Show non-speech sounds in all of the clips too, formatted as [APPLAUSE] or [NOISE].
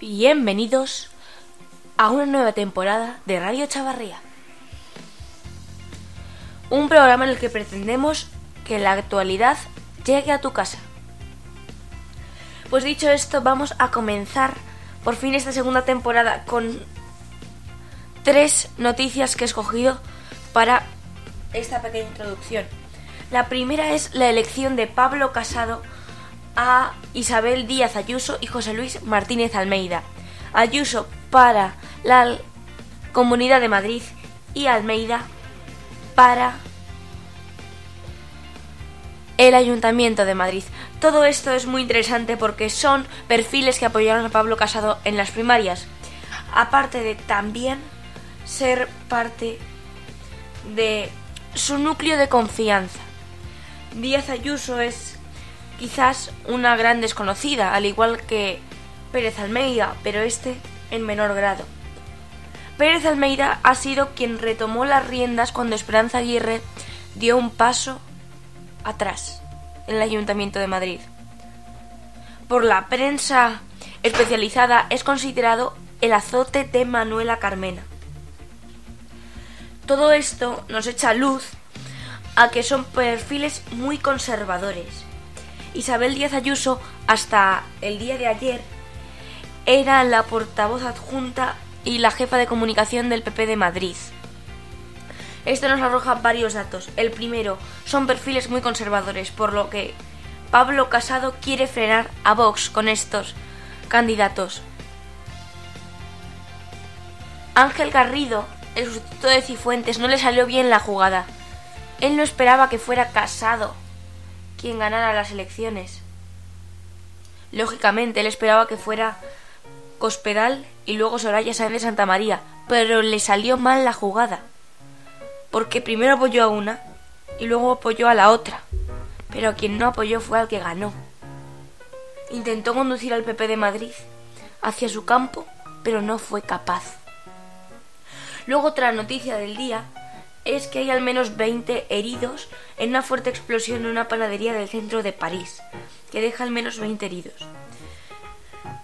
Bienvenidos a una nueva temporada de Radio Chavarría. Un programa en el que pretendemos que la actualidad llegue a tu casa. Pues dicho esto, vamos a comenzar por fin esta segunda temporada con tres noticias que he escogido para esta pequeña introducción. La primera es la elección de Pablo Casado a Isabel Díaz Ayuso y José Luis Martínez Almeida. Ayuso para la Comunidad de Madrid y Almeida para el Ayuntamiento de Madrid. Todo esto es muy interesante porque son perfiles que apoyaron a Pablo Casado en las primarias, aparte de también ser parte de su núcleo de confianza. Díaz Ayuso es quizás una gran desconocida, al igual que Pérez Almeida, pero este en menor grado. Pérez Almeida ha sido quien retomó las riendas cuando Esperanza Aguirre dio un paso atrás en el Ayuntamiento de Madrid. Por la prensa especializada es considerado el azote de Manuela Carmena. Todo esto nos echa luz a que son perfiles muy conservadores. Isabel Díaz Ayuso, hasta el día de ayer, era la portavoz adjunta y la jefa de comunicación del PP de Madrid. Esto nos arroja varios datos. El primero, son perfiles muy conservadores, por lo que Pablo Casado quiere frenar a Vox con estos candidatos. Ángel Garrido, el sustituto de Cifuentes, no le salió bien la jugada. Él no esperaba que fuera Casado quien ganara las elecciones. Lógicamente, él esperaba que fuera Cospedal y luego Soraya Sáenz de Santa María, pero le salió mal la jugada porque primero apoyó a una y luego apoyó a la otra, pero quien no apoyó fue al que ganó. Intentó conducir al PP de Madrid hacia su campo, pero no fue capaz. Luego otra noticia del día es que hay al menos 20 heridos en una fuerte explosión en una panadería del centro de París, que deja al menos 20 heridos.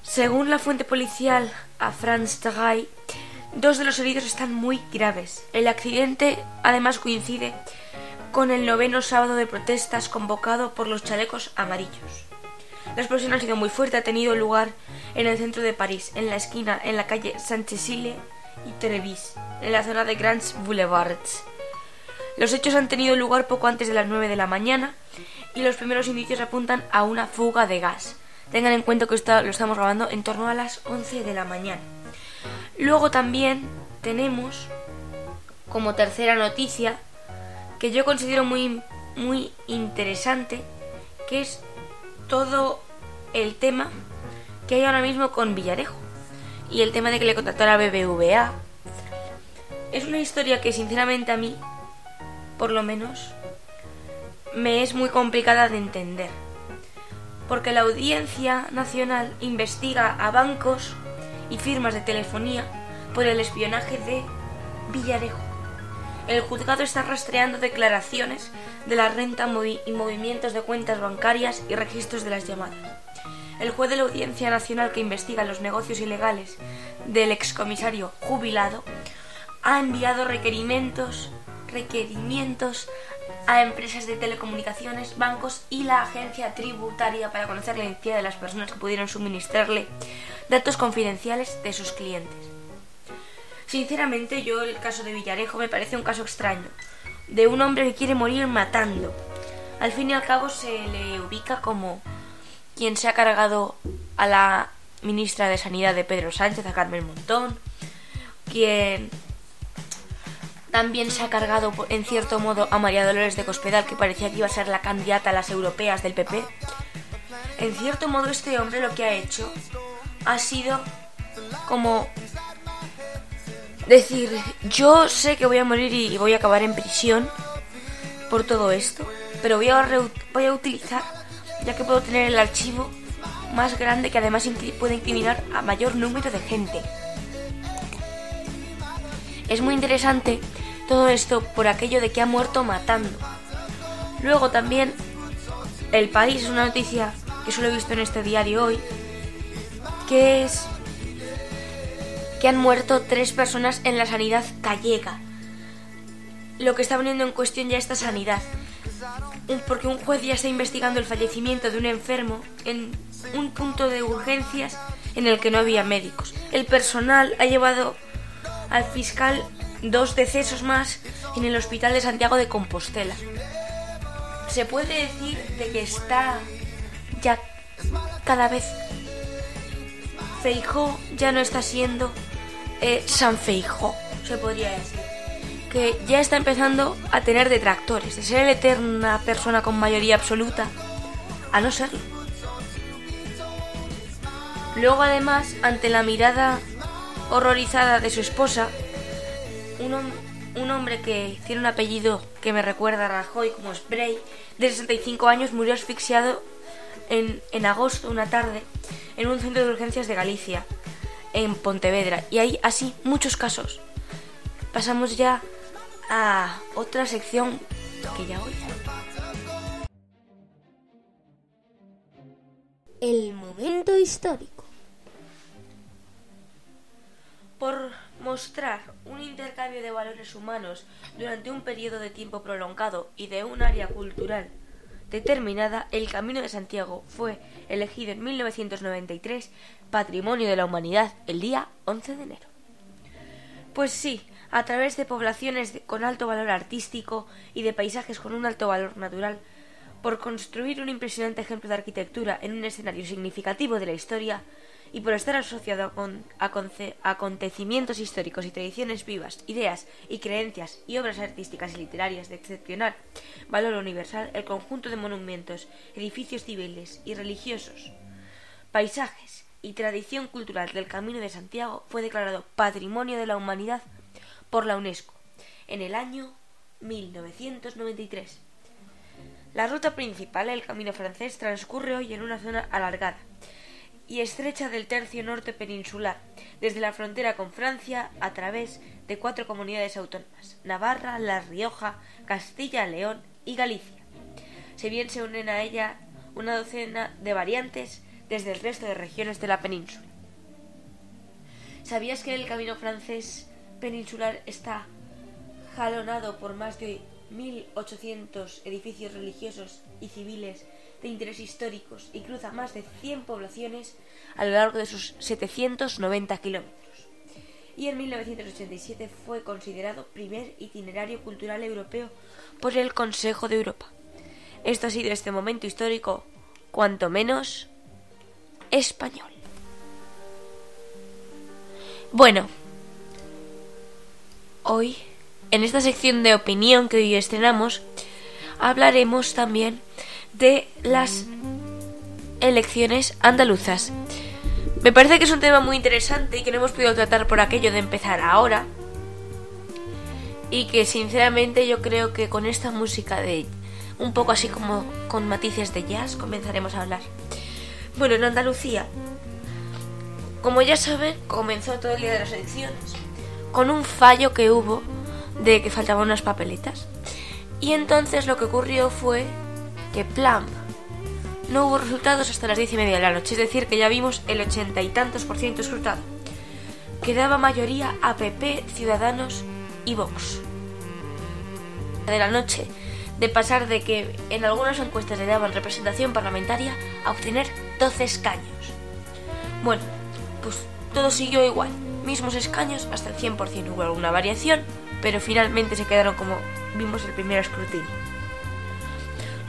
Según la fuente policial a France Tagay, Dos de los heridos están muy graves. El accidente además coincide con el noveno sábado de protestas convocado por los chalecos amarillos. La explosión ha sido muy fuerte, ha tenido lugar en el centro de París, en la esquina, en la calle Saint-Cécile y Trevis, en la zona de Grands Boulevards. Los hechos han tenido lugar poco antes de las 9 de la mañana y los primeros indicios apuntan a una fuga de gas. Tengan en cuenta que lo estamos grabando en torno a las 11 de la mañana. Luego también tenemos como tercera noticia que yo considero muy muy interesante que es todo el tema que hay ahora mismo con Villarejo y el tema de que le contratara BBVA. Es una historia que sinceramente a mí, por lo menos, me es muy complicada de entender. Porque la Audiencia Nacional investiga a bancos y firmas de telefonía por el espionaje de Villarejo. El juzgado está rastreando declaraciones de la renta y movimientos de cuentas bancarias y registros de las llamadas. El juez de la Audiencia Nacional que investiga los negocios ilegales del excomisario jubilado ha enviado requerimientos, requerimientos a empresas de telecomunicaciones, bancos y la agencia tributaria para conocer la identidad de las personas que pudieron suministrarle datos confidenciales de sus clientes. Sinceramente, yo el caso de Villarejo me parece un caso extraño, de un hombre que quiere morir matando. Al fin y al cabo se le ubica como quien se ha cargado a la ministra de Sanidad de Pedro Sánchez, a Carmen Montón, quien también se ha cargado en cierto modo a María Dolores de Cospedal, que parecía que iba a ser la candidata a las europeas del PP. En cierto modo este hombre lo que ha hecho ha sido como decir, yo sé que voy a morir y voy a acabar en prisión por todo esto, pero voy a, voy a utilizar, ya que puedo tener el archivo más grande que además puede incriminar a mayor número de gente. Es muy interesante todo esto por aquello de que ha muerto matando. Luego también El País es una noticia que solo he visto en este diario hoy, que es que han muerto tres personas en la sanidad gallega. Lo que está poniendo en cuestión ya esta sanidad. Porque un juez ya está investigando el fallecimiento de un enfermo en un punto de urgencias en el que no había médicos. El personal ha llevado al fiscal dos decesos más en el hospital de Santiago de Compostela. Se puede decir de que está ya cada vez Feijó ya no está siendo eh, San Feijó, se podría decir. Que ya está empezando a tener detractores, de ser la eterna persona con mayoría absoluta a no serlo. Luego además, ante la mirada horrorizada de su esposa, un, hombre que tiene un apellido que me recuerda a Rajoy como Spray, de 65 años, murió asfixiado en, en agosto, una tarde, en un centro de urgencias de Galicia, en Pontevedra. Y hay así muchos casos. Pasamos ya a otra sección que ya hoy. El momento histórico. Por mostrar un intercambio de valores humanos durante un periodo de tiempo prolongado y de un área cultural determinada, el Camino de Santiago fue elegido en 1993 Patrimonio de la Humanidad el día 11 de enero. Pues sí, a través de poblaciones con alto valor artístico y de paisajes con un alto valor natural, por construir un impresionante ejemplo de arquitectura en un escenario significativo de la historia, y por estar asociado con acontecimientos históricos y tradiciones vivas, ideas y creencias y obras artísticas y literarias de excepcional valor universal, el conjunto de monumentos, edificios civiles y religiosos, paisajes y tradición cultural del Camino de Santiago fue declarado Patrimonio de la Humanidad por la UNESCO en el año 1993. La ruta principal, el Camino francés, transcurre hoy en una zona alargada, y estrecha del tercio norte peninsular, desde la frontera con Francia a través de cuatro comunidades autónomas, Navarra, La Rioja, Castilla, León y Galicia. Si bien se unen a ella una docena de variantes desde el resto de regiones de la península. ¿Sabías que el camino francés peninsular está jalonado por más de 1.800 edificios religiosos y civiles de interés históricos y cruza más de 100 poblaciones a lo largo de sus 790 kilómetros. Y en 1987 fue considerado primer itinerario cultural europeo por el Consejo de Europa. Esto ha sido este momento histórico, cuanto menos español. Bueno, hoy, en esta sección de opinión que hoy estrenamos, hablaremos también de las elecciones andaluzas. Me parece que es un tema muy interesante y que no hemos podido tratar por aquello de empezar ahora. Y que sinceramente yo creo que con esta música de un poco así como con matices de jazz comenzaremos a hablar. Bueno, en Andalucía, como ya saben, comenzó todo el día de las elecciones con un fallo que hubo de que faltaban unas papeletas. Y entonces lo que ocurrió fue que Plump no hubo resultados hasta las diez y media de la noche, es decir, que ya vimos el ochenta y tantos por ciento escrutado. Quedaba mayoría a PP, Ciudadanos y Vox. De la noche, de pasar de que en algunas encuestas le daban representación parlamentaria a obtener 12 escaños. Bueno, pues todo siguió igual, mismos escaños hasta el 100%. Hubo alguna variación, pero finalmente se quedaron como vimos el primer escrutinio.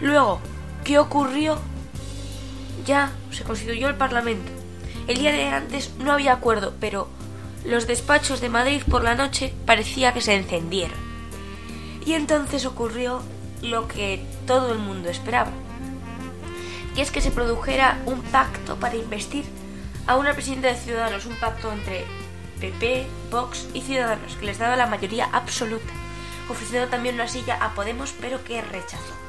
Luego, ¿qué ocurrió? Ya se constituyó el Parlamento. El día de antes no había acuerdo, pero los despachos de Madrid por la noche parecía que se encendieron. Y entonces ocurrió lo que todo el mundo esperaba. Y es que se produjera un pacto para investir a una presidenta de Ciudadanos, un pacto entre PP, Vox y Ciudadanos, que les daba la mayoría absoluta, ofreciendo también una silla a Podemos, pero que rechazó.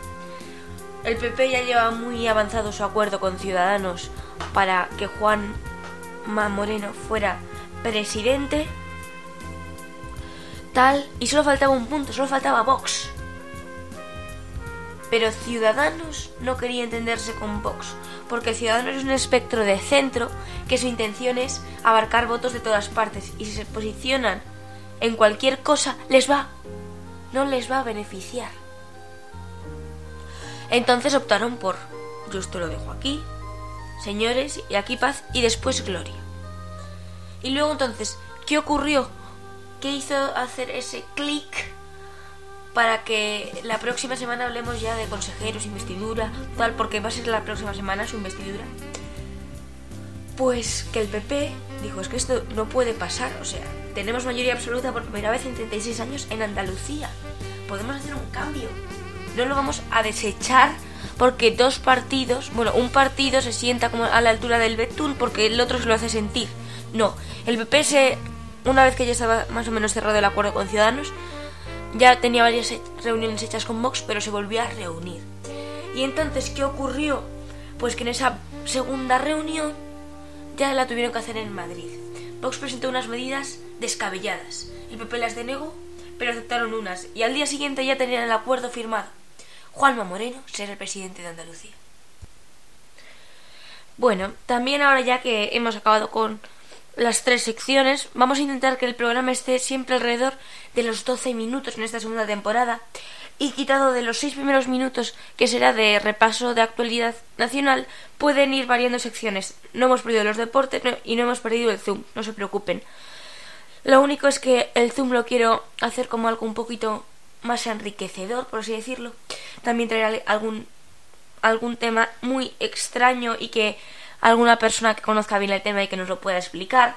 El PP ya lleva muy avanzado su acuerdo con Ciudadanos para que Juan Moreno fuera presidente. Tal, y solo faltaba un punto, solo faltaba Vox. Pero Ciudadanos no quería entenderse con Vox, porque Ciudadanos es un espectro de centro que su intención es abarcar votos de todas partes y si se posicionan en cualquier cosa les va, no les va a beneficiar. Entonces optaron por, yo esto lo dejo aquí, señores, y aquí paz y después gloria. Y luego entonces, ¿qué ocurrió? ¿Qué hizo hacer ese clic para que la próxima semana hablemos ya de consejeros, investidura, tal, porque va a ser la próxima semana su investidura? Pues que el PP dijo, es que esto no puede pasar, o sea, tenemos mayoría absoluta por primera vez en 36 años en Andalucía. Podemos hacer un cambio. No lo vamos a desechar porque dos partidos, bueno, un partido se sienta como a la altura del Betún porque el otro se lo hace sentir. No, el PP se, una vez que ya estaba más o menos cerrado el acuerdo con Ciudadanos, ya tenía varias reuniones hechas con Vox, pero se volvió a reunir. Y entonces, ¿qué ocurrió? Pues que en esa segunda reunión ya la tuvieron que hacer en Madrid. Vox presentó unas medidas descabelladas. El PP las denegó, pero aceptaron unas, y al día siguiente ya tenían el acuerdo firmado. Juanma Moreno será el presidente de Andalucía. Bueno, también ahora ya que hemos acabado con las tres secciones, vamos a intentar que el programa esté siempre alrededor de los 12 minutos en esta segunda temporada y quitado de los seis primeros minutos que será de repaso de actualidad nacional, pueden ir variando secciones. No hemos perdido los deportes y no hemos perdido el Zoom, no se preocupen. Lo único es que el Zoom lo quiero hacer como algo un poquito más enriquecedor, por así decirlo. También traer algún, algún tema muy extraño y que alguna persona que conozca bien el tema y que nos lo pueda explicar,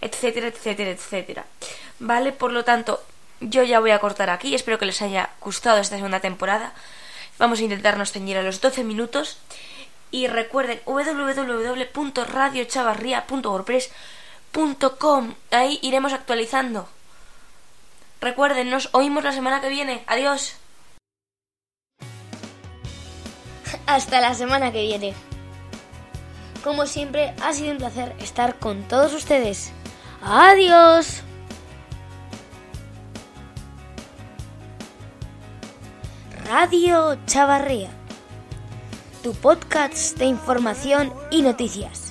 etcétera, etcétera, etcétera. Vale, por lo tanto, yo ya voy a cortar aquí. Espero que les haya gustado esta segunda temporada. Vamos a intentarnos ceñir a los 12 minutos. Y recuerden www.radiochavarría.wordpress.com. Ahí iremos actualizando. Recuerden, nos oímos la semana que viene. Adiós. [LAUGHS] Hasta la semana que viene. Como siempre, ha sido un placer estar con todos ustedes. Adiós. Radio Chavarría, tu podcast de información y noticias.